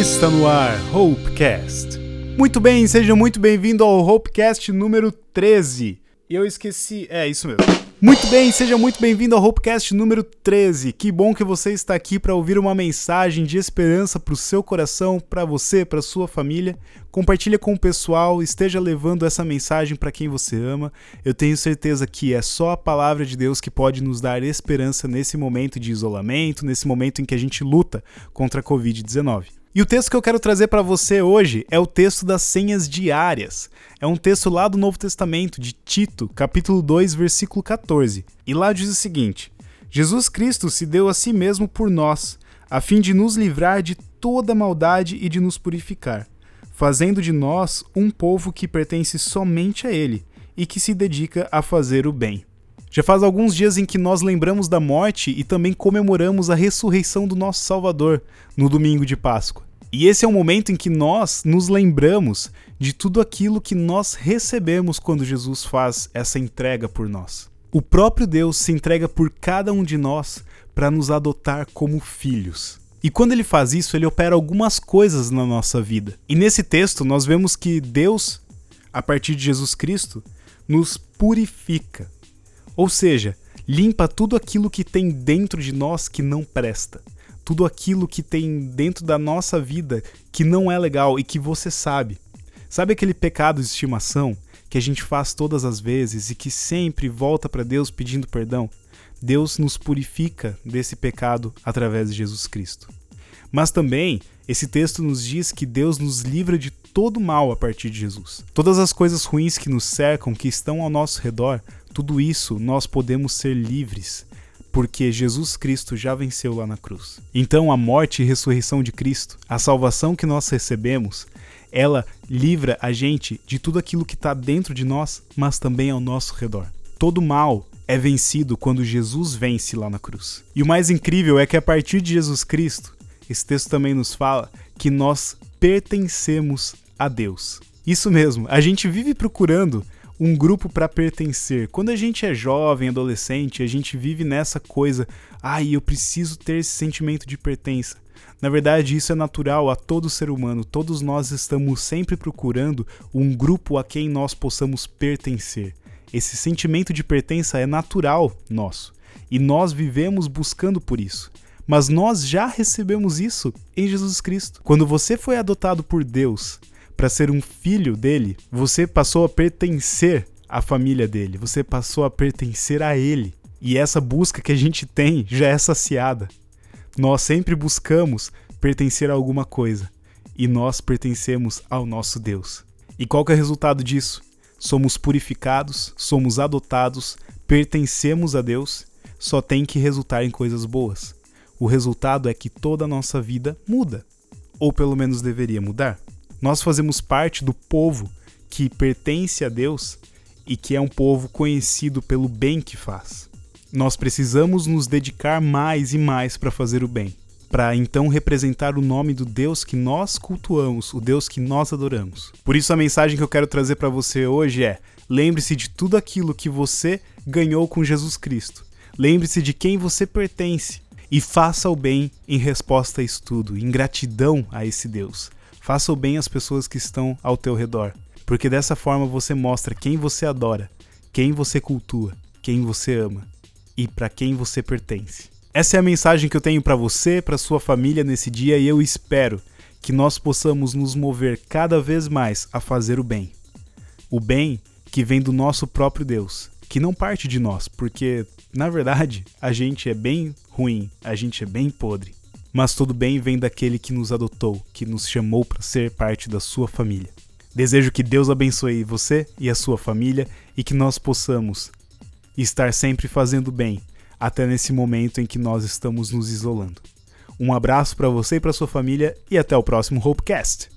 Está no ar, Hopecast. Muito bem, seja muito bem-vindo ao Hopecast número 13. E eu esqueci, é isso mesmo. Muito bem, seja muito bem-vindo ao Hopecast número 13. Que bom que você está aqui para ouvir uma mensagem de esperança para o seu coração, para você, para sua família. Compartilha com o pessoal, esteja levando essa mensagem para quem você ama. Eu tenho certeza que é só a palavra de Deus que pode nos dar esperança nesse momento de isolamento, nesse momento em que a gente luta contra a Covid-19. E o texto que eu quero trazer para você hoje é o texto das senhas diárias. É um texto lá do Novo Testamento, de Tito, capítulo 2, versículo 14. E lá diz o seguinte: Jesus Cristo se deu a si mesmo por nós, a fim de nos livrar de toda maldade e de nos purificar, fazendo de nós um povo que pertence somente a Ele e que se dedica a fazer o bem. Já faz alguns dias em que nós lembramos da morte e também comemoramos a ressurreição do nosso Salvador no domingo de Páscoa. E esse é o momento em que nós nos lembramos de tudo aquilo que nós recebemos quando Jesus faz essa entrega por nós. O próprio Deus se entrega por cada um de nós para nos adotar como filhos. E quando ele faz isso, ele opera algumas coisas na nossa vida. E nesse texto nós vemos que Deus, a partir de Jesus Cristo, nos purifica. Ou seja, limpa tudo aquilo que tem dentro de nós que não presta. Tudo aquilo que tem dentro da nossa vida que não é legal e que você sabe. Sabe aquele pecado de estimação que a gente faz todas as vezes e que sempre volta para Deus pedindo perdão? Deus nos purifica desse pecado através de Jesus Cristo. Mas também esse texto nos diz que Deus nos livra de todo mal a partir de Jesus. Todas as coisas ruins que nos cercam, que estão ao nosso redor, tudo isso nós podemos ser livres, porque Jesus Cristo já venceu lá na cruz. Então a morte e ressurreição de Cristo, a salvação que nós recebemos, ela livra a gente de tudo aquilo que está dentro de nós, mas também ao nosso redor. Todo mal é vencido quando Jesus vence lá na cruz. E o mais incrível é que a partir de Jesus Cristo, esse texto também nos fala que nós pertencemos a Deus. Isso mesmo, a gente vive procurando um grupo para pertencer. Quando a gente é jovem, adolescente, a gente vive nessa coisa, ai, ah, eu preciso ter esse sentimento de pertença. Na verdade, isso é natural a todo ser humano. Todos nós estamos sempre procurando um grupo a quem nós possamos pertencer. Esse sentimento de pertença é natural nosso e nós vivemos buscando por isso. Mas nós já recebemos isso em Jesus Cristo. Quando você foi adotado por Deus, para ser um filho dele, você passou a pertencer à família dele, você passou a pertencer a ele. E essa busca que a gente tem já é saciada. Nós sempre buscamos pertencer a alguma coisa e nós pertencemos ao nosso Deus. E qual que é o resultado disso? Somos purificados, somos adotados, pertencemos a Deus, só tem que resultar em coisas boas. O resultado é que toda a nossa vida muda, ou pelo menos deveria mudar. Nós fazemos parte do povo que pertence a Deus e que é um povo conhecido pelo bem que faz. Nós precisamos nos dedicar mais e mais para fazer o bem, para então representar o nome do Deus que nós cultuamos, o Deus que nós adoramos. Por isso a mensagem que eu quero trazer para você hoje é: lembre-se de tudo aquilo que você ganhou com Jesus Cristo. Lembre-se de quem você pertence e faça o bem em resposta a isso tudo, em gratidão a esse Deus. Faça o bem às pessoas que estão ao teu redor, porque dessa forma você mostra quem você adora, quem você cultua, quem você ama e para quem você pertence. Essa é a mensagem que eu tenho para você, para sua família nesse dia e eu espero que nós possamos nos mover cada vez mais a fazer o bem. O bem que vem do nosso próprio Deus, que não parte de nós, porque na verdade a gente é bem ruim, a gente é bem podre mas todo bem vem daquele que nos adotou, que nos chamou para ser parte da sua família. Desejo que Deus abençoe você e a sua família e que nós possamos estar sempre fazendo bem, até nesse momento em que nós estamos nos isolando. Um abraço para você e para sua família e até o próximo Hopecast.